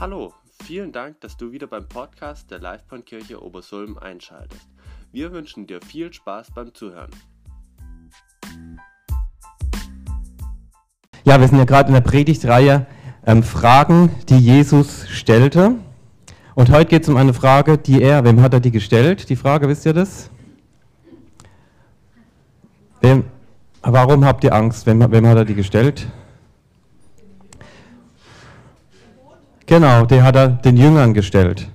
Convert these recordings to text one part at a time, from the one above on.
Hallo, vielen Dank, dass du wieder beim Podcast der Livebahnkirche Obersulm einschaltest. Wir wünschen dir viel Spaß beim Zuhören. Ja, wir sind ja gerade in der Predigtreihe ähm, Fragen, die Jesus stellte. Und heute geht es um eine Frage, die er, wem hat er die gestellt? Die Frage, wisst ihr das? Wem, warum habt ihr Angst? Wem, wem hat er die gestellt? Genau, der hat er den Jüngern gestellt.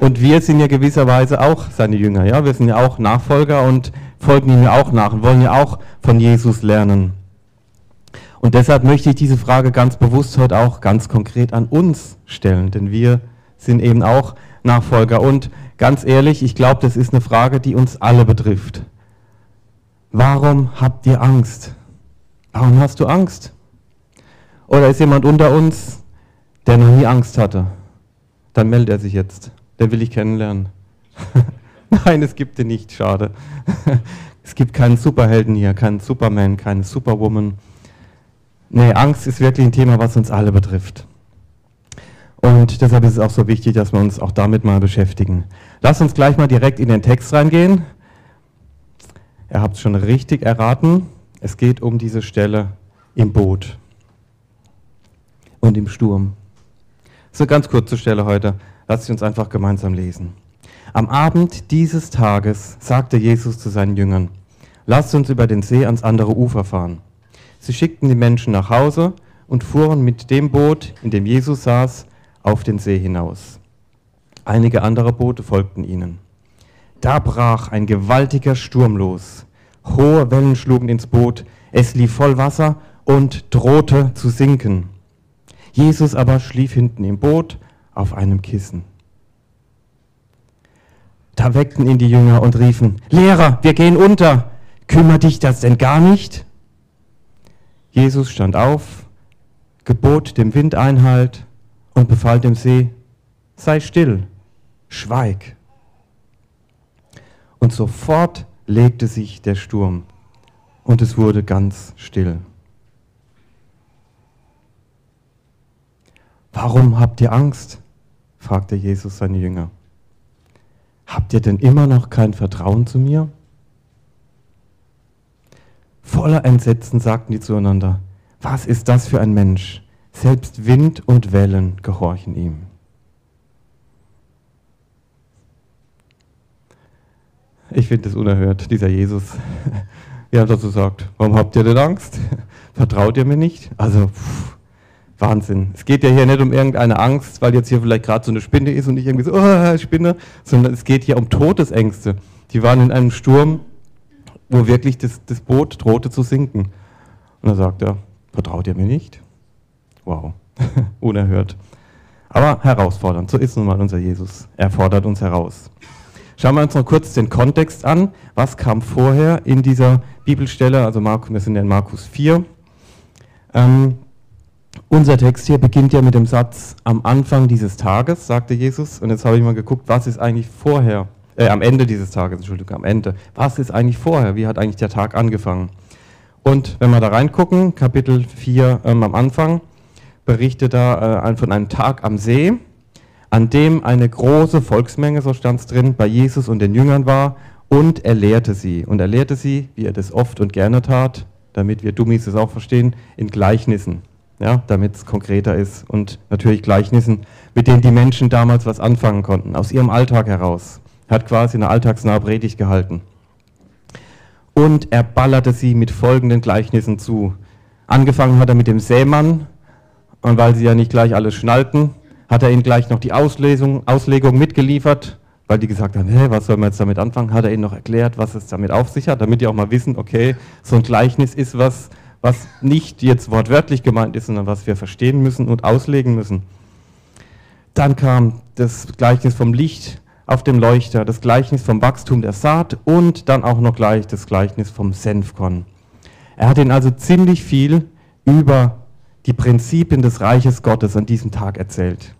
Und wir sind ja gewisserweise auch seine Jünger, ja. Wir sind ja auch Nachfolger und folgen ihm ja auch nach und wollen ja auch von Jesus lernen. Und deshalb möchte ich diese Frage ganz bewusst heute auch ganz konkret an uns stellen, denn wir sind eben auch Nachfolger. Und ganz ehrlich, ich glaube, das ist eine Frage, die uns alle betrifft. Warum habt ihr Angst? Warum hast du Angst? Oder ist jemand unter uns, der noch nie Angst hatte, dann meldet er sich jetzt. Der will ich kennenlernen. Nein, es gibt den nicht, schade. es gibt keinen Superhelden hier, keinen Superman, keine Superwoman. Nee, Angst ist wirklich ein Thema, was uns alle betrifft. Und deshalb ist es auch so wichtig, dass wir uns auch damit mal beschäftigen. Lass uns gleich mal direkt in den Text reingehen. Ihr habt es schon richtig erraten. Es geht um diese Stelle im Boot und im Sturm. Eine ganz kurze Stelle heute. Lasst uns einfach gemeinsam lesen. Am Abend dieses Tages sagte Jesus zu seinen Jüngern, lasst uns über den See ans andere Ufer fahren. Sie schickten die Menschen nach Hause und fuhren mit dem Boot, in dem Jesus saß, auf den See hinaus. Einige andere Boote folgten ihnen. Da brach ein gewaltiger Sturm los. Hohe Wellen schlugen ins Boot, es lief voll Wasser und drohte zu sinken. Jesus aber schlief hinten im Boot auf einem Kissen. Da weckten ihn die Jünger und riefen, Lehrer, wir gehen unter. Kümmert dich das denn gar nicht? Jesus stand auf, gebot dem Wind Einhalt und befahl dem See, sei still, schweig. Und sofort legte sich der Sturm und es wurde ganz still. Warum habt ihr Angst? fragte Jesus seine Jünger. Habt ihr denn immer noch kein Vertrauen zu mir? Voller Entsetzen sagten die zueinander, was ist das für ein Mensch? Selbst Wind und Wellen gehorchen ihm. Ich finde es unerhört, dieser Jesus. Hat er so gesagt, warum habt ihr denn Angst? Vertraut ihr mir nicht? Also, pff, Wahnsinn. Es geht ja hier nicht um irgendeine Angst, weil jetzt hier vielleicht gerade so eine Spinne ist und ich irgendwie so, oh, Spinne, sondern es geht hier um Todesängste. Die waren in einem Sturm, wo wirklich das, das Boot drohte zu sinken. Und da sagt er, vertraut ihr mir nicht? Wow, unerhört. Aber herausfordernd, so ist nun mal unser Jesus. Er fordert uns heraus. Schauen wir uns noch kurz den Kontext an. Was kam vorher in dieser Bibelstelle? Also Markus, wir sind ja in Markus 4. Ähm, unser Text hier beginnt ja mit dem Satz, am Anfang dieses Tages, sagte Jesus. Und jetzt habe ich mal geguckt, was ist eigentlich vorher, äh, am Ende dieses Tages, Entschuldigung, am Ende. Was ist eigentlich vorher? Wie hat eigentlich der Tag angefangen? Und wenn wir da reingucken, Kapitel 4 ähm, am Anfang, berichtet da äh, von einem Tag am See, an dem eine große Volksmenge, so stand es drin, bei Jesus und den Jüngern war und er lehrte sie. Und er lehrte sie, wie er das oft und gerne tat, damit wir Dummies es auch verstehen, in Gleichnissen ja, damit es konkreter ist und natürlich Gleichnissen, mit denen die Menschen damals was anfangen konnten, aus ihrem Alltag heraus. Er hat quasi eine alltagsnahe Predigt gehalten. Und er ballerte sie mit folgenden Gleichnissen zu. Angefangen hat er mit dem Sämann, und weil sie ja nicht gleich alles schnallten, hat er ihnen gleich noch die Auslesung, Auslegung mitgeliefert, weil die gesagt haben, hey, was soll man jetzt damit anfangen, hat er ihnen noch erklärt, was es damit auf sich hat, damit die auch mal wissen, okay, so ein Gleichnis ist was, was nicht jetzt wortwörtlich gemeint ist, sondern was wir verstehen müssen und auslegen müssen. Dann kam das Gleichnis vom Licht auf dem Leuchter, das Gleichnis vom Wachstum der Saat und dann auch noch gleich das Gleichnis vom Senfkorn. Er hat ihnen also ziemlich viel über die Prinzipien des Reiches Gottes an diesem Tag erzählt.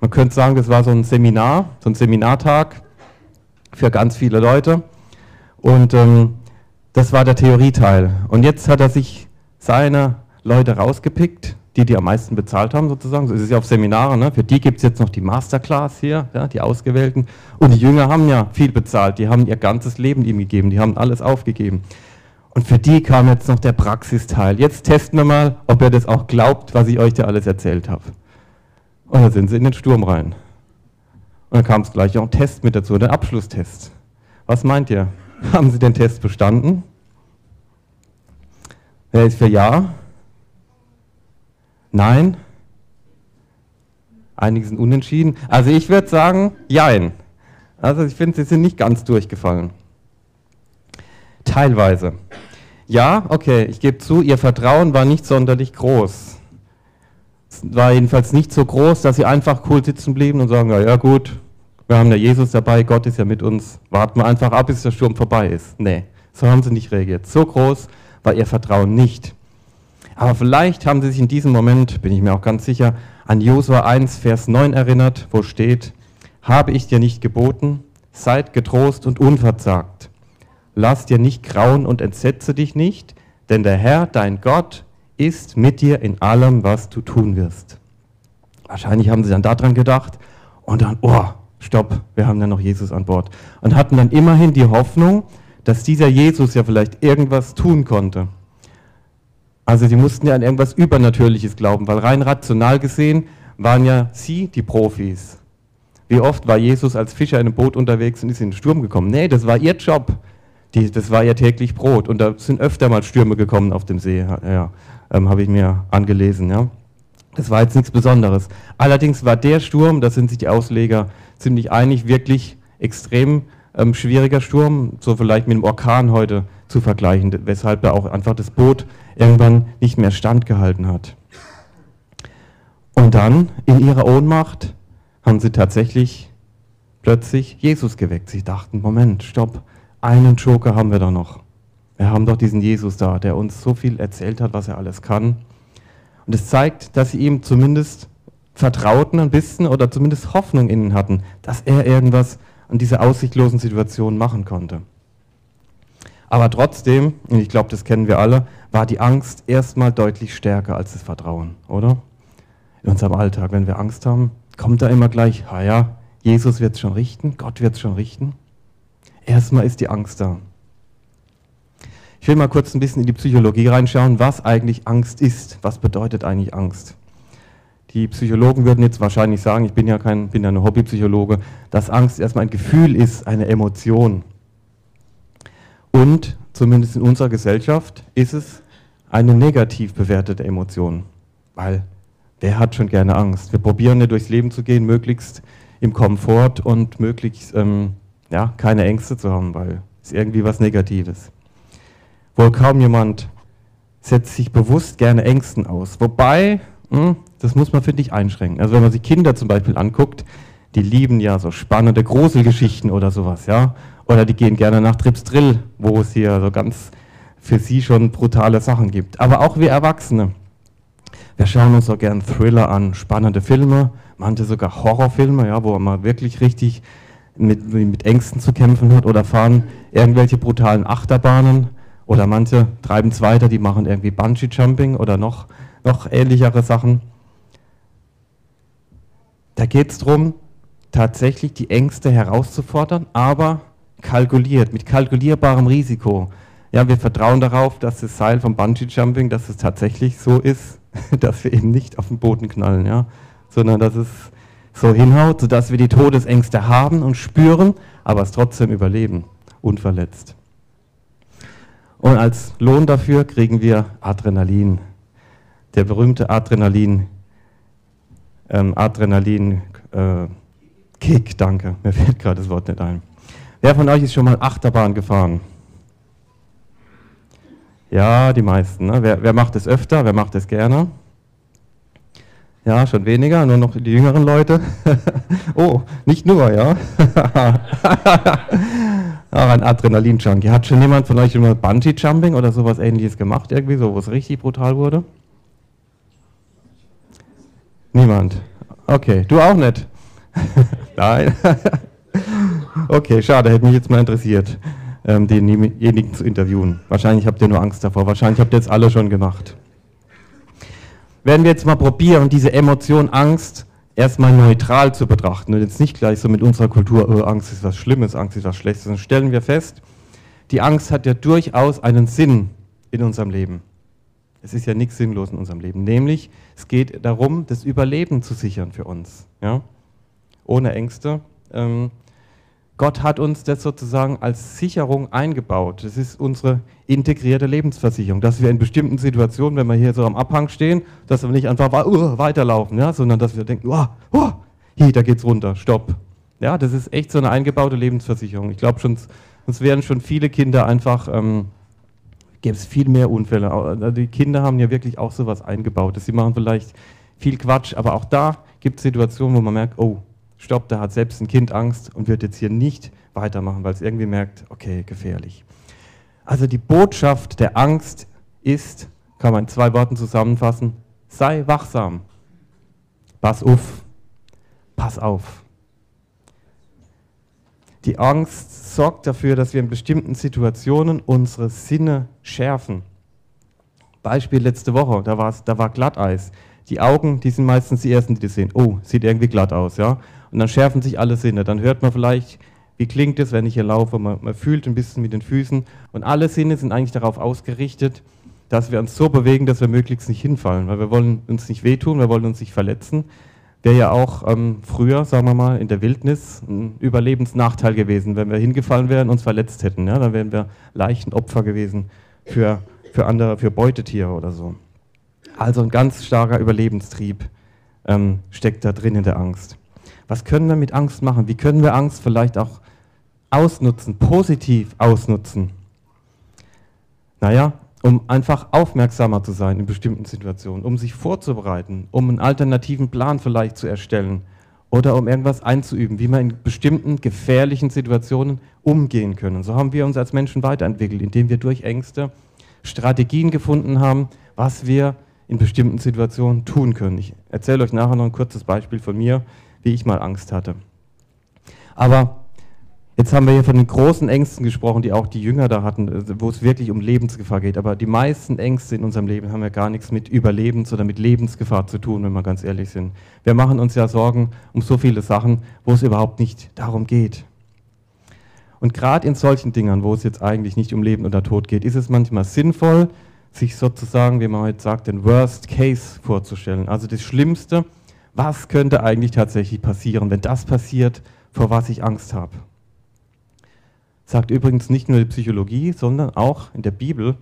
Man könnte sagen, das war so ein Seminar, so ein Seminartag für ganz viele Leute. Und ähm, das war der Theorieteil. Und jetzt hat er sich seine Leute rausgepickt, die, die am meisten bezahlt haben, sozusagen. So ist es ja auf Seminaren. Ne? Für die gibt es jetzt noch die Masterclass hier, ja, die Ausgewählten. Und die Jünger haben ja viel bezahlt. Die haben ihr ganzes Leben ihm gegeben. Die haben alles aufgegeben. Und für die kam jetzt noch der Praxisteil. Jetzt testen wir mal, ob ihr das auch glaubt, was ich euch da alles erzählt habe. Und dann sind sie in den Sturm rein. Und dann kam es gleich auch ein Test mit dazu, der Abschlusstest. Was meint ihr? Haben sie den Test bestanden? Wer ist für Ja? Nein? Einige sind unentschieden. Also ich würde sagen, Jein. Also ich finde, sie sind nicht ganz durchgefallen. Teilweise. Ja, okay, ich gebe zu, ihr Vertrauen war nicht sonderlich groß. Es war jedenfalls nicht so groß, dass sie einfach cool sitzen blieben und sagen, ja, ja gut, wir haben ja Jesus dabei, Gott ist ja mit uns, warten wir einfach ab, bis der Sturm vorbei ist. Nee, so haben sie nicht reagiert. So groß war ihr Vertrauen nicht. Aber vielleicht haben sie sich in diesem Moment, bin ich mir auch ganz sicher, an Josua 1, Vers 9 erinnert, wo steht, habe ich dir nicht geboten, seid getrost und unverzagt. Lass dir nicht grauen und entsetze dich nicht, denn der Herr, dein Gott, ist mit dir in allem, was du tun wirst. Wahrscheinlich haben sie dann daran gedacht und dann, oh, stopp, wir haben ja noch Jesus an Bord. Und hatten dann immerhin die Hoffnung, dass dieser Jesus ja vielleicht irgendwas tun konnte. Also sie mussten ja an irgendwas Übernatürliches glauben, weil rein rational gesehen waren ja sie die Profis. Wie oft war Jesus als Fischer in einem Boot unterwegs und ist in den Sturm gekommen? Nee, das war ihr Job. Die, das war ihr täglich Brot. Und da sind öfter mal Stürme gekommen auf dem See, ja, ähm, habe ich mir angelesen. Ja. Das war jetzt nichts Besonderes. Allerdings war der Sturm, da sind sich die Ausleger ziemlich einig, wirklich extrem ähm, schwieriger Sturm, so vielleicht mit dem Orkan heute zu vergleichen, weshalb er auch einfach das Boot irgendwann nicht mehr standgehalten hat. Und dann, in ihrer Ohnmacht, haben sie tatsächlich plötzlich Jesus geweckt. Sie dachten, Moment, stopp, einen Joker haben wir da noch. Wir haben doch diesen Jesus da, der uns so viel erzählt hat, was er alles kann. Und es zeigt, dass sie ihm zumindest vertrauten ein bisschen oder zumindest Hoffnung innen hatten, dass er irgendwas an dieser aussichtlosen Situation machen konnte. Aber trotzdem, und ich glaube, das kennen wir alle, war die Angst erstmal deutlich stärker als das Vertrauen, oder? In unserem Alltag, wenn wir Angst haben, kommt da immer gleich, ah ja, Jesus wird es schon richten, Gott wird es schon richten. Erstmal ist die Angst da. Ich will mal kurz ein bisschen in die Psychologie reinschauen, was eigentlich Angst ist. Was bedeutet eigentlich Angst? Die Psychologen würden jetzt wahrscheinlich sagen, ich bin ja kein, bin ja eine Hobbypsychologe, dass Angst erstmal ein Gefühl ist, eine Emotion. Und zumindest in unserer Gesellschaft ist es eine negativ bewertete Emotion. Weil wer hat schon gerne Angst? Wir probieren ja durchs Leben zu gehen, möglichst im Komfort und möglichst ähm, ja, keine Ängste zu haben, weil es irgendwie was Negatives. Wohl kaum jemand setzt sich bewusst gerne Ängsten aus. Wobei, das muss man, finde ich, einschränken. Also wenn man sich Kinder zum Beispiel anguckt, die lieben ja so spannende Gruselgeschichten oder sowas, ja. Oder die gehen gerne nach Trips Drill, wo es hier so ganz für sie schon brutale Sachen gibt. Aber auch wir Erwachsene. Wir schauen uns so gern Thriller an, spannende Filme, manche sogar Horrorfilme, ja, wo man wirklich richtig mit, mit Ängsten zu kämpfen hat oder fahren irgendwelche brutalen Achterbahnen oder manche treiben es weiter, die machen irgendwie Bungee-Jumping oder noch, noch ähnlichere Sachen. Da geht es darum, tatsächlich die Ängste herauszufordern, aber kalkuliert, mit kalkulierbarem Risiko. Ja, wir vertrauen darauf, dass das Seil vom Bungee Jumping, dass es tatsächlich so ist, dass wir eben nicht auf den Boden knallen, ja, sondern dass es so hinhaut, sodass wir die Todesängste haben und spüren, aber es trotzdem überleben, unverletzt. Und als Lohn dafür kriegen wir Adrenalin. Der berühmte Adrenalin, ähm, Adrenalin, äh, Kick, danke, mir fällt gerade das Wort nicht ein. Wer von euch ist schon mal Achterbahn gefahren? Ja, die meisten. Ne? Wer, wer macht es öfter? Wer macht es gerne? Ja, schon weniger, nur noch die jüngeren Leute. oh, nicht nur, ja. Auch ein Adrenalin-Junkie. Hat schon jemand von euch schon mal Bungee-Jumping oder sowas ähnliches gemacht, irgendwie, so, wo es richtig brutal wurde? Niemand. Okay, du auch nicht? Nein. Okay, schade, hätte mich jetzt mal interessiert, ähm, denjenigen zu interviewen. Wahrscheinlich habt ihr nur Angst davor, wahrscheinlich habt ihr jetzt alle schon gemacht. werden wir jetzt mal probieren, diese Emotion Angst erstmal neutral zu betrachten und jetzt nicht gleich so mit unserer Kultur, oh, Angst ist was Schlimmes, Angst ist was Schlechtes, dann stellen wir fest, die Angst hat ja durchaus einen Sinn in unserem Leben. Es ist ja nichts sinnlos in unserem Leben. Nämlich, es geht darum, das Überleben zu sichern für uns. Ja? Ohne Ängste. Ähm, Gott hat uns das sozusagen als Sicherung eingebaut. Das ist unsere integrierte Lebensversicherung, dass wir in bestimmten Situationen, wenn wir hier so am Abhang stehen, dass wir nicht einfach uh, weiterlaufen, ja, sondern dass wir denken, oh, oh, hier, da geht's runter, stopp. Ja, das ist echt so eine eingebaute Lebensversicherung. Ich glaube schon, sonst wären schon viele Kinder einfach ähm, gäbe es viel mehr Unfälle. Also die Kinder haben ja wirklich auch sowas eingebaut. Sie machen vielleicht viel Quatsch, aber auch da gibt es Situationen, wo man merkt, oh, stopp, da hat selbst ein Kind Angst und wird jetzt hier nicht weitermachen, weil es irgendwie merkt, okay, gefährlich. Also die Botschaft der Angst ist, kann man in zwei Worten zusammenfassen, sei wachsam. Pass auf. Pass auf. Die Angst sorgt dafür, dass wir in bestimmten Situationen unsere Sinne schärfen. Beispiel letzte Woche, da, da war Glatteis. Die Augen, die sind meistens die ersten, die das sehen. Oh, sieht irgendwie glatt aus, ja. Und dann schärfen sich alle Sinne. Dann hört man vielleicht, wie klingt es, wenn ich hier laufe. Man, man fühlt ein bisschen mit den Füßen. Und alle Sinne sind eigentlich darauf ausgerichtet, dass wir uns so bewegen, dass wir möglichst nicht hinfallen. Weil wir wollen uns nicht wehtun, wir wollen uns nicht verletzen wäre ja auch ähm, früher, sagen wir mal, in der Wildnis ein Überlebensnachteil gewesen, wenn wir hingefallen wären und uns verletzt hätten. Ja? Dann wären wir leichten Opfer gewesen für, für andere, für Beutetiere oder so. Also ein ganz starker Überlebenstrieb ähm, steckt da drin in der Angst. Was können wir mit Angst machen? Wie können wir Angst vielleicht auch ausnutzen, positiv ausnutzen? Naja, um einfach aufmerksamer zu sein in bestimmten Situationen, um sich vorzubereiten, um einen alternativen Plan vielleicht zu erstellen oder um irgendwas einzuüben, wie wir in bestimmten gefährlichen Situationen umgehen können. So haben wir uns als Menschen weiterentwickelt, indem wir durch Ängste Strategien gefunden haben, was wir in bestimmten Situationen tun können. Ich erzähle euch nachher noch ein kurzes Beispiel von mir, wie ich mal Angst hatte. Aber Jetzt haben wir hier von den großen Ängsten gesprochen, die auch die Jünger da hatten, äh, wo es wirklich um Lebensgefahr geht. Aber die meisten Ängste in unserem Leben haben ja gar nichts mit Überlebens- oder mit Lebensgefahr zu tun, wenn wir ganz ehrlich sind. Wir machen uns ja Sorgen um so viele Sachen, wo es überhaupt nicht darum geht. Und gerade in solchen Dingern, wo es jetzt eigentlich nicht um Leben oder Tod geht, ist es manchmal sinnvoll, sich sozusagen, wie man heute sagt, den Worst Case vorzustellen. Also das Schlimmste, was könnte eigentlich tatsächlich passieren, wenn das passiert, vor was ich Angst habe. Sagt übrigens nicht nur die Psychologie, sondern auch in der Bibel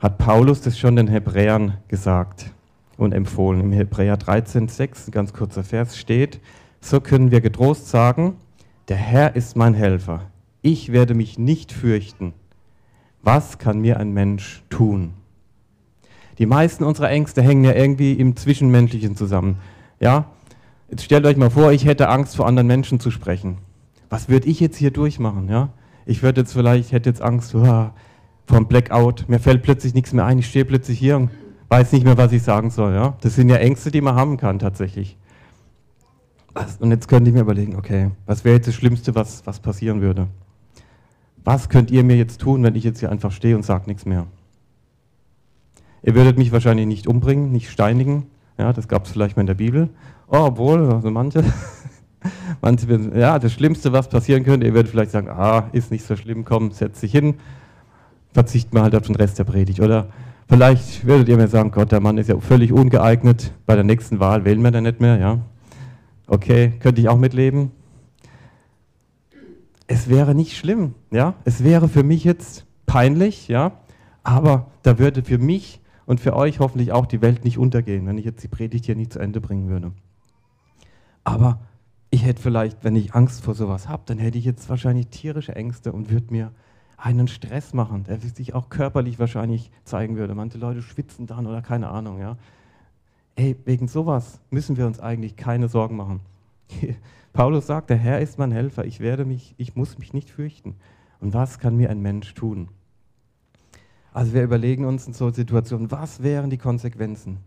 hat Paulus das schon den Hebräern gesagt und empfohlen. Im Hebräer 13,6, ein ganz kurzer Vers, steht: So können wir getrost sagen, der Herr ist mein Helfer. Ich werde mich nicht fürchten. Was kann mir ein Mensch tun? Die meisten unserer Ängste hängen ja irgendwie im Zwischenmenschlichen zusammen. Ja? Jetzt stellt euch mal vor, ich hätte Angst, vor anderen Menschen zu sprechen. Was würde ich jetzt hier durchmachen? Ja? Ich würde jetzt vielleicht, hätte jetzt Angst oh, einem Blackout, mir fällt plötzlich nichts mehr ein, ich stehe plötzlich hier und weiß nicht mehr, was ich sagen soll. Ja? Das sind ja Ängste, die man haben kann tatsächlich. Und jetzt könnte ich mir überlegen, okay, was wäre jetzt das Schlimmste, was, was passieren würde? Was könnt ihr mir jetzt tun, wenn ich jetzt hier einfach stehe und sage nichts mehr? Ihr würdet mich wahrscheinlich nicht umbringen, nicht steinigen. Ja, das gab es vielleicht mal in der Bibel. Oh, obwohl, also manche. Manche, ja, das Schlimmste, was passieren könnte, ihr werdet vielleicht sagen, ah, ist nicht so schlimm, komm, setz dich hin, verzichten wir halt auf den Rest der Predigt. Oder vielleicht würdet ihr mir sagen, Gott, der Mann ist ja völlig ungeeignet, bei der nächsten Wahl wählen wir dann nicht mehr, ja. Okay, könnte ich auch mitleben. Es wäre nicht schlimm, ja. Es wäre für mich jetzt peinlich, ja. Aber da würde für mich und für euch hoffentlich auch die Welt nicht untergehen, wenn ich jetzt die Predigt hier nicht zu Ende bringen würde. Aber ich hätte vielleicht, wenn ich Angst vor sowas habe, dann hätte ich jetzt wahrscheinlich tierische Ängste und würde mir einen Stress machen, der sich auch körperlich wahrscheinlich zeigen würde. Manche Leute schwitzen dann oder keine Ahnung, ja. Ey, wegen sowas müssen wir uns eigentlich keine Sorgen machen. Paulus sagt, der Herr ist mein Helfer, ich werde mich, ich muss mich nicht fürchten. Und was kann mir ein Mensch tun? Also wir überlegen uns in so Situationen, was wären die Konsequenzen?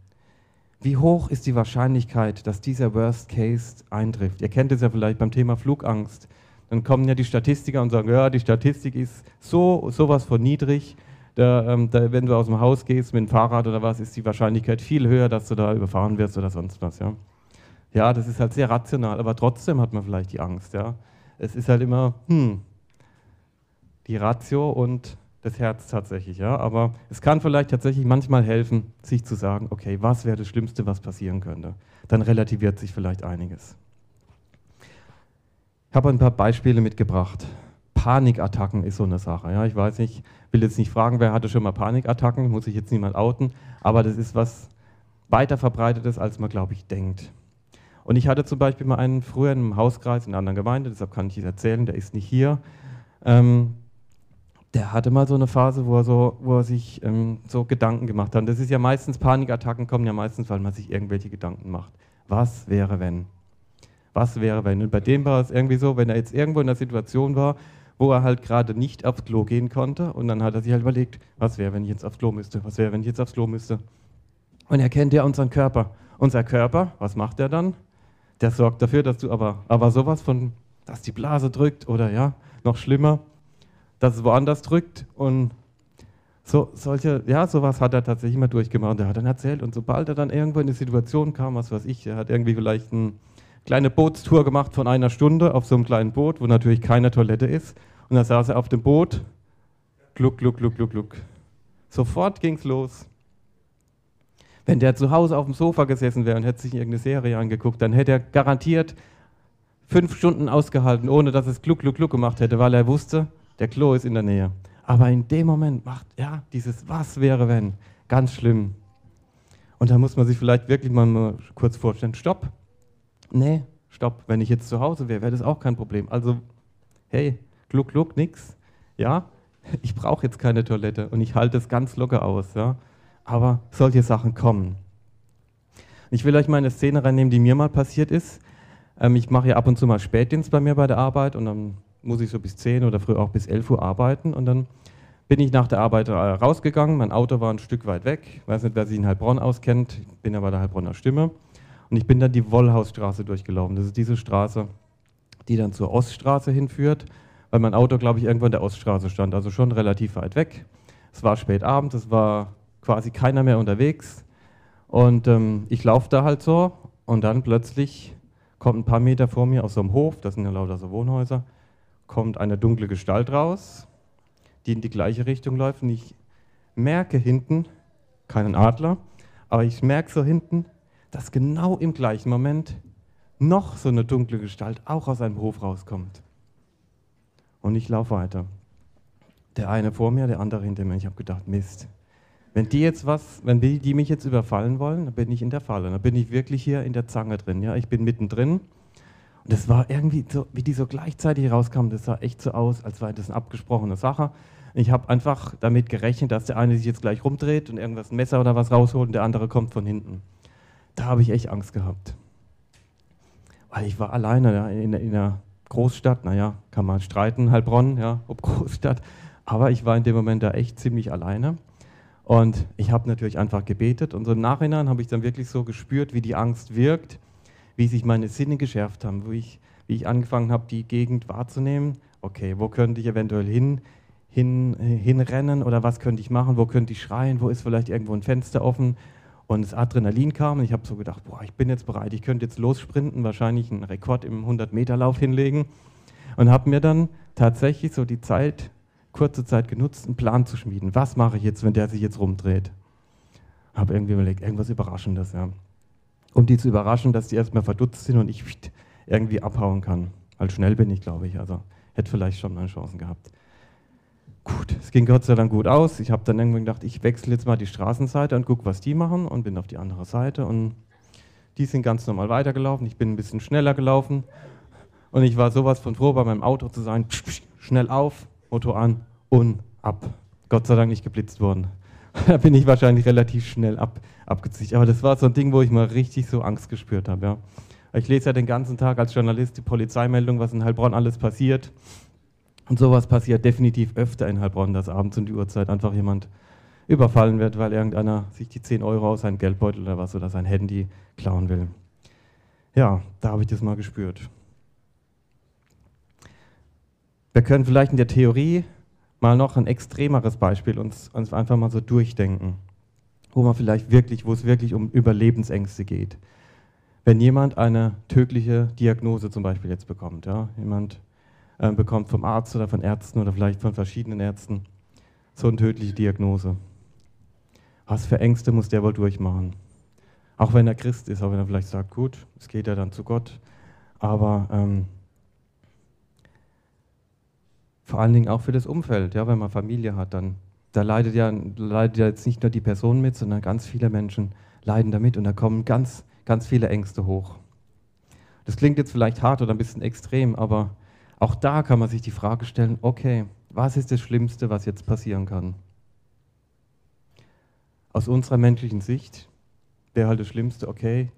Wie hoch ist die Wahrscheinlichkeit, dass dieser Worst Case eintrifft? Ihr kennt es ja vielleicht beim Thema Flugangst. Dann kommen ja die Statistiker und sagen, ja, die Statistik ist so sowas von niedrig, da, ähm, da, wenn du aus dem Haus gehst mit dem Fahrrad oder was, ist die Wahrscheinlichkeit viel höher, dass du da überfahren wirst oder sonst was. Ja, ja das ist halt sehr rational, aber trotzdem hat man vielleicht die Angst. Ja, es ist halt immer hm, die Ratio und das Herz tatsächlich. Ja, aber es kann vielleicht tatsächlich manchmal helfen, sich zu sagen, okay, was wäre das Schlimmste, was passieren könnte? Dann relativiert sich vielleicht einiges. Ich habe ein paar Beispiele mitgebracht. Panikattacken ist so eine Sache. Ja, ich weiß nicht, will jetzt nicht fragen, wer hatte schon mal Panikattacken, muss ich jetzt niemand outen, aber das ist was weiter verbreitetes, als man, glaube ich, denkt. Und ich hatte zum Beispiel mal einen früher in einem Hauskreis in einer anderen Gemeinde, deshalb kann ich es erzählen, der ist nicht hier. Ähm, der hatte mal so eine Phase, wo er, so, wo er sich ähm, so Gedanken gemacht hat. Das ist ja meistens, Panikattacken kommen ja meistens, weil man sich irgendwelche Gedanken macht. Was wäre, wenn? Was wäre, wenn? Und bei dem war es irgendwie so, wenn er jetzt irgendwo in einer Situation war, wo er halt gerade nicht aufs Klo gehen konnte. Und dann hat er sich halt überlegt, was wäre, wenn ich jetzt aufs Klo müsste? Was wäre, wenn ich jetzt aufs Klo müsste? Und er kennt ja unseren Körper. Unser Körper, was macht er dann? Der sorgt dafür, dass du aber, aber sowas von, dass die Blase drückt oder ja, noch schlimmer, dass es woanders drückt. Und so, solche, ja, sowas hat er tatsächlich immer durchgemacht. Er hat dann erzählt. Und sobald er dann irgendwo in eine Situation kam, was weiß ich, er hat irgendwie vielleicht ein kleine Bootstour gemacht von einer Stunde auf so einem kleinen Boot, wo natürlich keine Toilette ist. Und da saß er auf dem Boot, gluck, gluck, gluck, gluck, gluck. Sofort ging's los. Wenn der zu Hause auf dem Sofa gesessen wäre und hätte sich irgendeine Serie angeguckt, dann hätte er garantiert fünf Stunden ausgehalten, ohne dass es gluck, gluck, gluck gemacht hätte, weil er wusste, der Klo ist in der Nähe. Aber in dem Moment macht, ja, dieses Was wäre wenn, ganz schlimm. Und da muss man sich vielleicht wirklich mal kurz vorstellen, stopp, nee, stopp, wenn ich jetzt zu Hause wäre, wäre das auch kein Problem. Also, hey, gluck, gluck, nix. Ja, ich brauche jetzt keine Toilette und ich halte es ganz locker aus. Ja? Aber solche Sachen kommen. Ich will euch mal eine Szene reinnehmen, die mir mal passiert ist. Ähm, ich mache ja ab und zu mal Spätdienst bei mir bei der Arbeit und dann muss ich so bis 10 oder früher auch bis 11 Uhr arbeiten und dann bin ich nach der Arbeit äh, rausgegangen. Mein Auto war ein Stück weit weg. Ich weiß nicht, wer sich in Heilbronn auskennt. Ich bin ja bei der Heilbronner Stimme. Und ich bin dann die Wollhausstraße durchgelaufen. Das ist diese Straße, die dann zur Oststraße hinführt, weil mein Auto, glaube ich, irgendwo in der Oststraße stand, also schon relativ weit weg. Es war spät abends, es war quasi keiner mehr unterwegs. Und ähm, ich laufe da halt so und dann plötzlich kommt ein paar Meter vor mir aus so einem Hof, das sind ja lauter so Wohnhäuser, kommt eine dunkle Gestalt raus, die in die gleiche Richtung läuft. Und ich merke hinten keinen Adler, aber ich merke so hinten, dass genau im gleichen Moment noch so eine dunkle Gestalt auch aus einem Hof rauskommt. Und ich laufe weiter. Der eine vor mir, der andere hinter mir. Ich habe gedacht, Mist. Wenn die jetzt was, wenn die, mich jetzt überfallen wollen, dann bin ich in der Falle. Dann bin ich wirklich hier in der Zange drin. Ja, ich bin mittendrin. Und das war irgendwie so, wie die so gleichzeitig rauskamen, das sah echt so aus, als wäre das eine abgesprochene Sache. Ich habe einfach damit gerechnet, dass der eine sich jetzt gleich rumdreht und irgendwas ein Messer oder was rausholt und der andere kommt von hinten da habe ich echt Angst gehabt. Weil ich war alleine ja, in, in einer Großstadt, naja, kann man streiten, Heilbronn, ja, ob Großstadt, aber ich war in dem Moment da echt ziemlich alleine. Und ich habe natürlich einfach gebetet und so im Nachhinein habe ich dann wirklich so gespürt, wie die Angst wirkt, wie sich meine Sinne geschärft haben, wie ich, wie ich angefangen habe, die Gegend wahrzunehmen. Okay, wo könnte ich eventuell hin, hin, hinrennen oder was könnte ich machen, wo könnte ich schreien, wo ist vielleicht irgendwo ein Fenster offen, und das Adrenalin kam und ich habe so gedacht, boah, ich bin jetzt bereit, ich könnte jetzt lossprinten, wahrscheinlich einen Rekord im 100-Meter-Lauf hinlegen. Und habe mir dann tatsächlich so die Zeit, kurze Zeit genutzt, einen Plan zu schmieden. Was mache ich jetzt, wenn der sich jetzt rumdreht? Habe irgendwie überlegt, irgendwas Überraschendes, ja. Um die zu überraschen, dass die erstmal verdutzt sind und ich irgendwie abhauen kann. Weil schnell bin ich, glaube ich. Also hätte vielleicht schon meine Chancen gehabt. Gut, es ging Gott sei Dank gut aus. Ich habe dann irgendwann gedacht, ich wechsle jetzt mal die Straßenseite und gucke, was die machen und bin auf die andere Seite. Und die sind ganz normal weitergelaufen. Ich bin ein bisschen schneller gelaufen. Und ich war sowas von froh, bei meinem Auto zu sein. Schnell auf, Motor an und ab. Gott sei Dank nicht geblitzt worden. da bin ich wahrscheinlich relativ schnell ab, abgezicht. Aber das war so ein Ding, wo ich mal richtig so Angst gespürt habe. Ja. Ich lese ja den ganzen Tag als Journalist die Polizeimeldung, was in Heilbronn alles passiert. Und sowas passiert definitiv öfter in Heilbronn, dass abends um die Uhrzeit einfach jemand überfallen wird, weil irgendeiner sich die 10 Euro aus seinem Geldbeutel oder was oder sein Handy klauen will. Ja, da habe ich das mal gespürt. Wir können vielleicht in der Theorie mal noch ein extremeres Beispiel uns, uns einfach mal so durchdenken, wo man vielleicht wirklich, wo es wirklich um Überlebensängste geht. Wenn jemand eine tödliche Diagnose zum Beispiel jetzt bekommt, ja, jemand äh, bekommt vom Arzt oder von Ärzten oder vielleicht von verschiedenen Ärzten so eine tödliche Diagnose. Was für Ängste muss der wohl durchmachen? Auch wenn er Christ ist, auch wenn er vielleicht sagt, gut, es geht ja dann zu Gott, aber ähm, vor allen Dingen auch für das Umfeld, ja, wenn man Familie hat, dann da leidet ja, leidet ja jetzt nicht nur die Person mit, sondern ganz viele Menschen leiden damit und da kommen ganz, ganz viele Ängste hoch. Das klingt jetzt vielleicht hart oder ein bisschen extrem, aber auch da kann man sich die Frage stellen, okay, was ist das Schlimmste, was jetzt passieren kann? Aus unserer menschlichen Sicht wäre halt das Schlimmste, okay,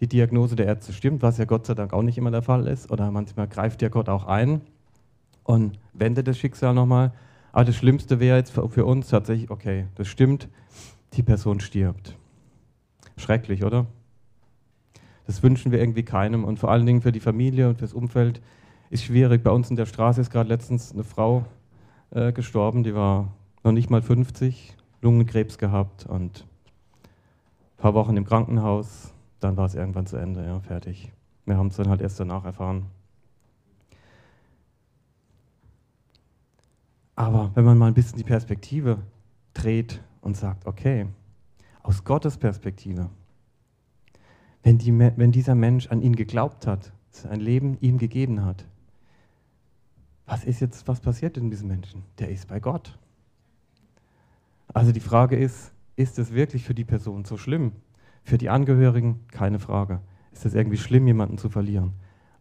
die Diagnose der Ärzte stimmt, was ja Gott sei Dank auch nicht immer der Fall ist, oder manchmal greift ja Gott auch ein und wendet das Schicksal nochmal. Aber das Schlimmste wäre jetzt für uns tatsächlich, okay, das stimmt, die Person stirbt. Schrecklich, oder? Das wünschen wir irgendwie keinem und vor allen Dingen für die Familie und fürs Umfeld ist schwierig. Bei uns in der Straße ist gerade letztens eine Frau äh, gestorben, die war noch nicht mal 50, Lungenkrebs gehabt und ein paar Wochen im Krankenhaus, dann war es irgendwann zu Ende, ja, fertig. Wir haben es dann halt erst danach erfahren. Aber wenn man mal ein bisschen die Perspektive dreht und sagt, okay, aus Gottes Perspektive, wenn, die, wenn dieser Mensch an ihn geglaubt hat, sein Leben ihm gegeben hat, was ist jetzt, was passiert in diesem Menschen? Der ist bei Gott. Also die Frage ist, ist es wirklich für die Person so schlimm? Für die Angehörigen keine Frage. Ist es irgendwie schlimm, jemanden zu verlieren?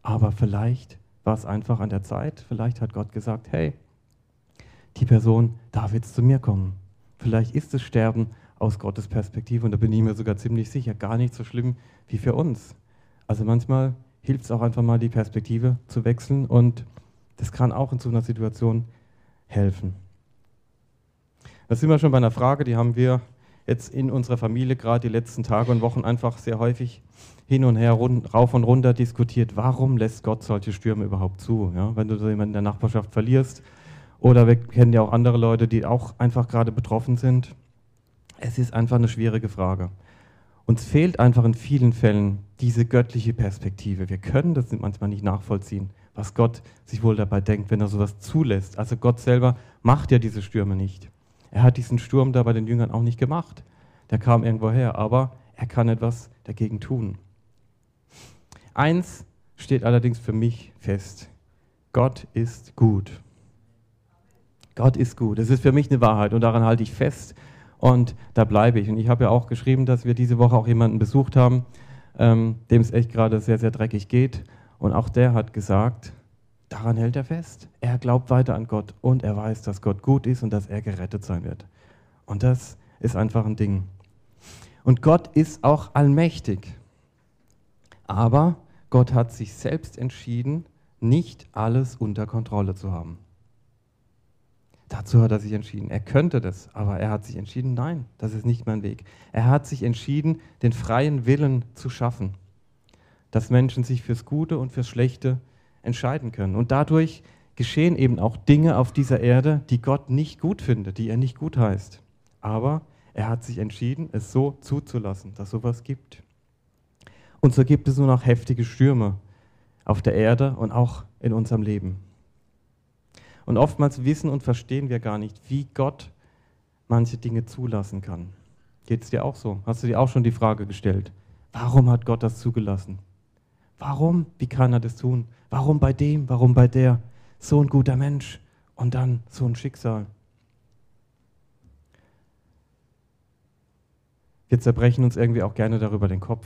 Aber vielleicht war es einfach an der Zeit. Vielleicht hat Gott gesagt, hey, die Person darf jetzt zu mir kommen. Vielleicht ist das Sterben aus Gottes Perspektive, und da bin ich mir sogar ziemlich sicher, gar nicht so schlimm wie für uns. Also manchmal hilft es auch einfach mal, die Perspektive zu wechseln und das kann auch in so einer Situation helfen. Da sind wir schon bei einer Frage, die haben wir jetzt in unserer Familie gerade die letzten Tage und Wochen einfach sehr häufig hin und her, rauf und runter diskutiert. Warum lässt Gott solche Stürme überhaupt zu? Ja, wenn du jemanden in der Nachbarschaft verlierst oder wir kennen ja auch andere Leute, die auch einfach gerade betroffen sind. Es ist einfach eine schwierige Frage. Uns fehlt einfach in vielen Fällen diese göttliche Perspektive. Wir können das manchmal nicht nachvollziehen, was Gott sich wohl dabei denkt, wenn er sowas zulässt. Also Gott selber macht ja diese Stürme nicht. Er hat diesen Sturm da bei den Jüngern auch nicht gemacht. Der kam irgendwo her, aber er kann etwas dagegen tun. Eins steht allerdings für mich fest. Gott ist gut. Gott ist gut. Das ist für mich eine Wahrheit und daran halte ich fest und da bleibe ich. Und ich habe ja auch geschrieben, dass wir diese Woche auch jemanden besucht haben, ähm, dem es echt gerade sehr, sehr dreckig geht. Und auch der hat gesagt, Daran hält er fest. Er glaubt weiter an Gott und er weiß, dass Gott gut ist und dass er gerettet sein wird. Und das ist einfach ein Ding. Und Gott ist auch allmächtig. Aber Gott hat sich selbst entschieden, nicht alles unter Kontrolle zu haben. Dazu hat er sich entschieden. Er könnte das, aber er hat sich entschieden, nein, das ist nicht mein Weg. Er hat sich entschieden, den freien Willen zu schaffen, dass Menschen sich fürs Gute und fürs Schlechte entscheiden können. Und dadurch geschehen eben auch Dinge auf dieser Erde, die Gott nicht gut findet, die er nicht gut heißt. Aber er hat sich entschieden, es so zuzulassen, dass sowas gibt. Und so gibt es nur noch heftige Stürme auf der Erde und auch in unserem Leben. Und oftmals wissen und verstehen wir gar nicht, wie Gott manche Dinge zulassen kann. Geht es dir auch so? Hast du dir auch schon die Frage gestellt? Warum hat Gott das zugelassen? Warum? Wie kann er das tun? Warum bei dem? Warum bei der? So ein guter Mensch und dann so ein Schicksal. Wir zerbrechen uns irgendwie auch gerne darüber den Kopf.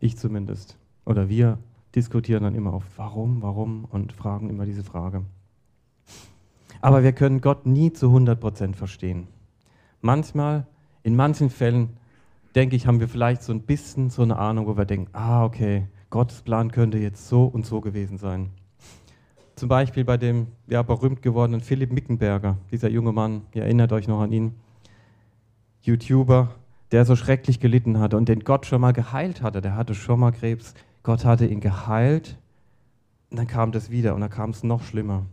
Ich zumindest. Oder wir diskutieren dann immer oft, warum, warum und fragen immer diese Frage. Aber wir können Gott nie zu 100% verstehen. Manchmal, in manchen Fällen, denke ich, haben wir vielleicht so ein bisschen so eine Ahnung, wo wir denken, ah, okay, Gottes Plan könnte jetzt so und so gewesen sein. Zum Beispiel bei dem ja, berühmt gewordenen Philipp Mickenberger, dieser junge Mann, ihr erinnert euch noch an ihn, YouTuber, der so schrecklich gelitten hatte und den Gott schon mal geheilt hatte. Der hatte schon mal Krebs. Gott hatte ihn geheilt und dann kam das wieder und dann kam es noch schlimmer.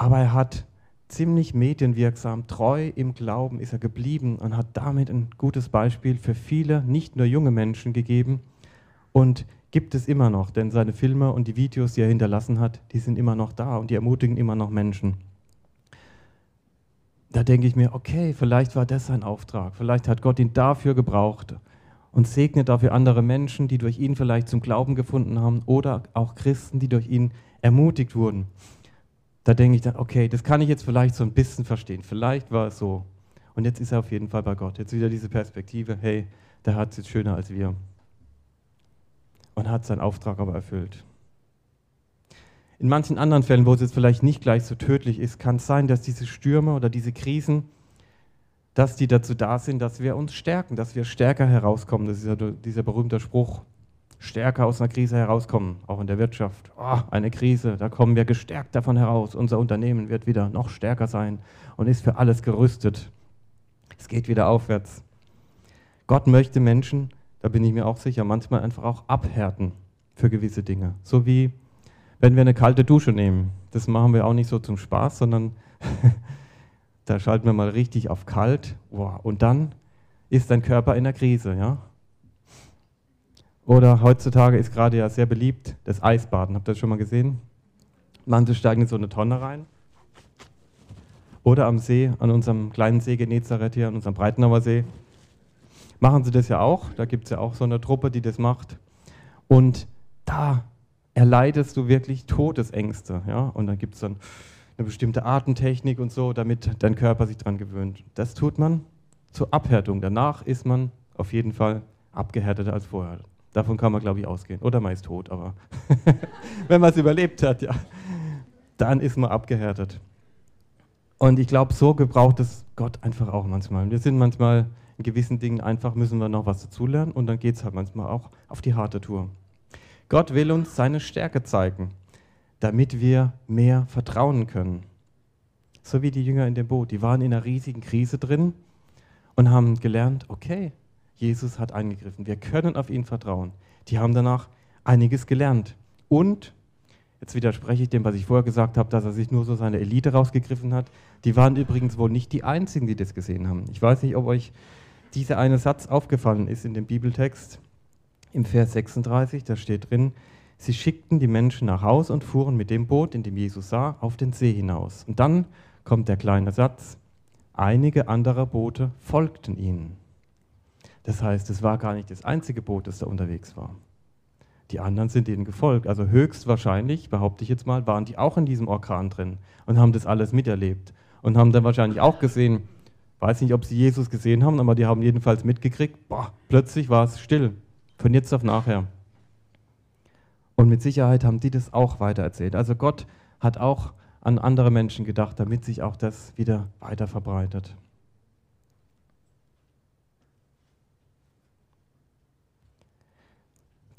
Aber er hat ziemlich medienwirksam, treu im Glauben ist er geblieben und hat damit ein gutes Beispiel für viele, nicht nur junge Menschen gegeben. Und gibt es immer noch, denn seine Filme und die Videos, die er hinterlassen hat, die sind immer noch da und die ermutigen immer noch Menschen. Da denke ich mir, okay, vielleicht war das sein Auftrag, vielleicht hat Gott ihn dafür gebraucht und segnet dafür andere Menschen, die durch ihn vielleicht zum Glauben gefunden haben oder auch Christen, die durch ihn ermutigt wurden da denke ich dann, okay, das kann ich jetzt vielleicht so ein bisschen verstehen. Vielleicht war es so. Und jetzt ist er auf jeden Fall bei Gott. Jetzt wieder diese Perspektive, hey, der hat es jetzt schöner als wir. Und hat seinen Auftrag aber erfüllt. In manchen anderen Fällen, wo es jetzt vielleicht nicht gleich so tödlich ist, kann es sein, dass diese Stürme oder diese Krisen, dass die dazu da sind, dass wir uns stärken, dass wir stärker herauskommen. Das ist ja dieser berühmte Spruch, stärker aus einer Krise herauskommen, auch in der Wirtschaft. Oh, eine Krise, da kommen wir gestärkt davon heraus. Unser Unternehmen wird wieder noch stärker sein und ist für alles gerüstet. Es geht wieder aufwärts. Gott möchte Menschen, da bin ich mir auch sicher, manchmal einfach auch abhärten für gewisse Dinge. So wie wenn wir eine kalte Dusche nehmen. Das machen wir auch nicht so zum Spaß, sondern da schalten wir mal richtig auf kalt. Und dann ist dein Körper in der Krise. Ja? Oder heutzutage ist gerade ja sehr beliebt das Eisbaden. Habt ihr das schon mal gesehen? Manche steigen in so eine Tonne rein. Oder am See, an unserem kleinen See Genezareth hier, an unserem Breitenauer See, machen sie das ja auch. Da gibt es ja auch so eine Truppe, die das macht. Und da erleidest du wirklich Todesängste. Ja? Und dann gibt es dann eine bestimmte Atemtechnik und so, damit dein Körper sich daran gewöhnt. Das tut man zur Abhärtung. Danach ist man auf jeden Fall abgehärteter als vorher. Davon kann man, glaube ich, ausgehen. Oder man ist tot, aber wenn man es überlebt hat, ja, dann ist man abgehärtet. Und ich glaube, so gebraucht es Gott einfach auch manchmal. Wir sind manchmal in gewissen Dingen einfach, müssen wir noch was dazulernen und dann geht es halt manchmal auch auf die harte Tour. Gott will uns seine Stärke zeigen, damit wir mehr vertrauen können. So wie die Jünger in dem Boot. Die waren in einer riesigen Krise drin und haben gelernt, okay, Jesus hat eingegriffen. Wir können auf ihn vertrauen. Die haben danach einiges gelernt. Und, jetzt widerspreche ich dem, was ich vorher gesagt habe, dass er sich nur so seine Elite rausgegriffen hat. Die waren übrigens wohl nicht die Einzigen, die das gesehen haben. Ich weiß nicht, ob euch dieser eine Satz aufgefallen ist in dem Bibeltext. Im Vers 36, da steht drin, sie schickten die Menschen nach Haus und fuhren mit dem Boot, in dem Jesus sah, auf den See hinaus. Und dann kommt der kleine Satz, einige andere Boote folgten ihnen. Das heißt, es war gar nicht das einzige Boot, das da unterwegs war. Die anderen sind ihnen gefolgt. Also höchstwahrscheinlich, behaupte ich jetzt mal, waren die auch in diesem Orkan drin und haben das alles miterlebt und haben dann wahrscheinlich auch gesehen, weiß nicht, ob sie Jesus gesehen haben, aber die haben jedenfalls mitgekriegt, boah, plötzlich war es still, von jetzt auf nachher. Und mit Sicherheit haben die das auch weitererzählt. Also Gott hat auch an andere Menschen gedacht, damit sich auch das wieder weiter verbreitet.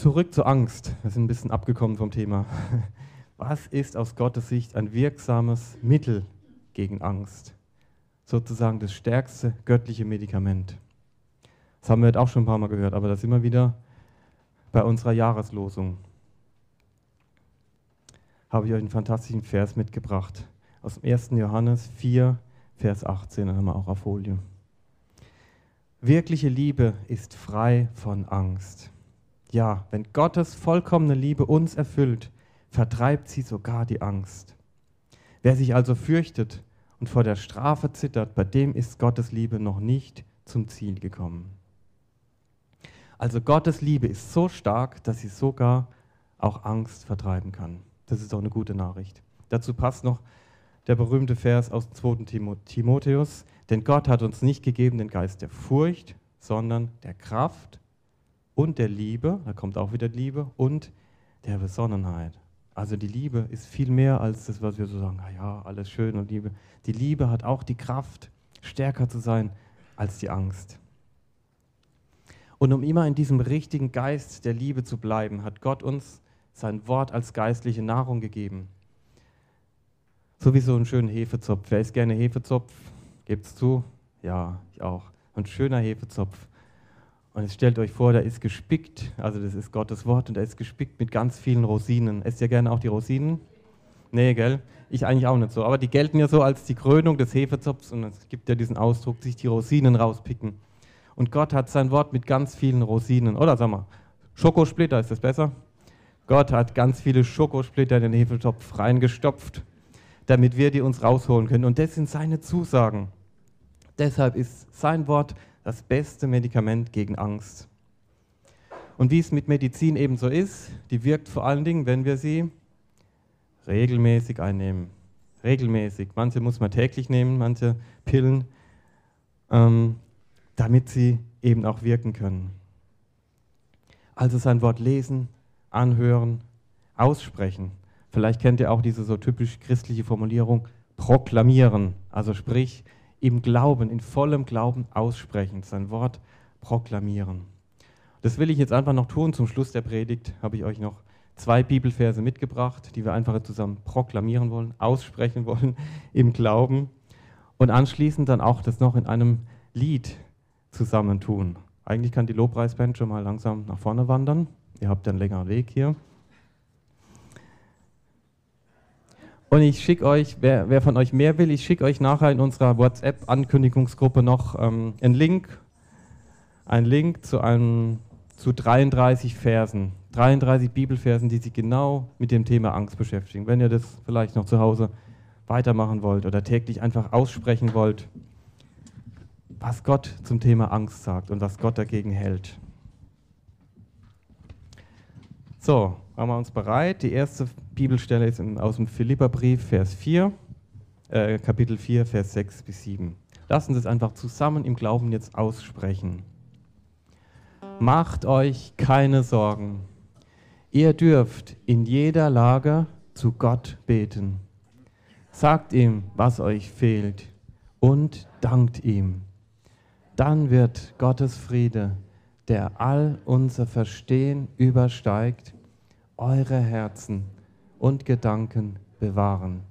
Zurück zur Angst. Wir sind ein bisschen abgekommen vom Thema. Was ist aus Gottes Sicht ein wirksames Mittel gegen Angst? Sozusagen das stärkste göttliche Medikament. Das haben wir heute auch schon ein paar Mal gehört, aber das immer wieder bei unserer Jahreslosung. Habe ich euch einen fantastischen Vers mitgebracht. Aus dem 1. Johannes 4, Vers 18, dann haben wir auch auf Folie. Wirkliche Liebe ist frei von Angst. Ja, wenn Gottes vollkommene Liebe uns erfüllt, vertreibt sie sogar die Angst. Wer sich also fürchtet und vor der Strafe zittert, bei dem ist Gottes Liebe noch nicht zum Ziel gekommen. Also Gottes Liebe ist so stark, dass sie sogar auch Angst vertreiben kann. Das ist auch eine gute Nachricht. Dazu passt noch der berühmte Vers aus dem 2. Timotheus, denn Gott hat uns nicht gegeben den Geist der Furcht, sondern der Kraft und der Liebe, da kommt auch wieder Liebe, und der Besonnenheit. Also die Liebe ist viel mehr als das, was wir so sagen, ja, alles schön und Liebe. Die Liebe hat auch die Kraft, stärker zu sein als die Angst. Und um immer in diesem richtigen Geist der Liebe zu bleiben, hat Gott uns sein Wort als geistliche Nahrung gegeben. So wie so einen schönen Hefezopf. Wer isst gerne Hefezopf? Gebt's zu? Ja, ich auch. Ein schöner Hefezopf. Und jetzt stellt euch vor, der ist gespickt, also das ist Gottes Wort, und der ist gespickt mit ganz vielen Rosinen. Esst ihr gerne auch die Rosinen? Nee, gell? Ich eigentlich auch nicht so. Aber die gelten ja so als die Krönung des Hefezopfs und es gibt ja diesen Ausdruck, sich die Rosinen rauspicken. Und Gott hat sein Wort mit ganz vielen Rosinen, oder sag mal, Schokosplitter, ist das besser? Gott hat ganz viele Schokosplitter in den Hefezopf reingestopft, damit wir die uns rausholen können. Und das sind seine Zusagen. Deshalb ist sein Wort das beste Medikament gegen Angst. Und wie es mit Medizin ebenso ist, die wirkt vor allen Dingen, wenn wir sie regelmäßig einnehmen. Regelmäßig. Manche muss man täglich nehmen, manche Pillen, ähm, damit sie eben auch wirken können. Also sein Wort lesen, anhören, aussprechen. Vielleicht kennt ihr auch diese so typisch christliche Formulierung, proklamieren. Also sprich, im Glauben, in vollem Glauben aussprechen, sein Wort proklamieren. Das will ich jetzt einfach noch tun. Zum Schluss der Predigt habe ich euch noch zwei Bibelverse mitgebracht, die wir einfach zusammen proklamieren wollen, aussprechen wollen im Glauben und anschließend dann auch das noch in einem Lied zusammentun. Eigentlich kann die Lobpreisband schon mal langsam nach vorne wandern. Ihr habt einen längeren Weg hier. Und ich schicke euch, wer, wer, von euch mehr will, ich schicke euch nachher in unserer WhatsApp-Ankündigungsgruppe noch ähm, einen Link, einen Link zu, einem, zu 33 Versen, 33 Bibelversen, die sich genau mit dem Thema Angst beschäftigen. Wenn ihr das vielleicht noch zu Hause weitermachen wollt oder täglich einfach aussprechen wollt, was Gott zum Thema Angst sagt und was Gott dagegen hält. So, machen wir uns bereit. Die erste Bibelstelle ist aus dem Philipperbrief, Vers 4, äh, Kapitel 4, Vers 6 bis 7. Lassen Sie es einfach zusammen im Glauben jetzt aussprechen. Macht euch keine Sorgen. Ihr dürft in jeder Lage zu Gott beten. Sagt ihm, was euch fehlt und dankt ihm. Dann wird Gottes Friede, der all unser Verstehen übersteigt, eure Herzen und Gedanken bewahren,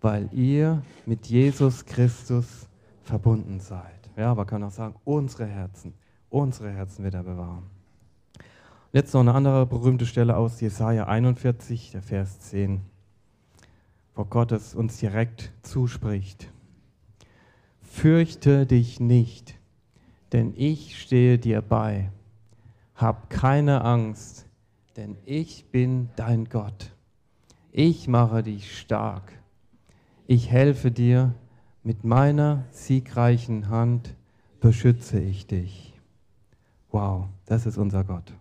weil ihr mit Jesus Christus verbunden seid. Ja, aber kann auch sagen, unsere Herzen, unsere Herzen wird er bewahren. Jetzt noch eine andere berühmte Stelle aus Jesaja 41, der Vers 10, wo Gott es uns direkt zuspricht. Fürchte dich nicht, denn ich stehe dir bei. Hab keine Angst, denn ich bin dein Gott. Ich mache dich stark. Ich helfe dir, mit meiner siegreichen Hand beschütze ich dich. Wow, das ist unser Gott.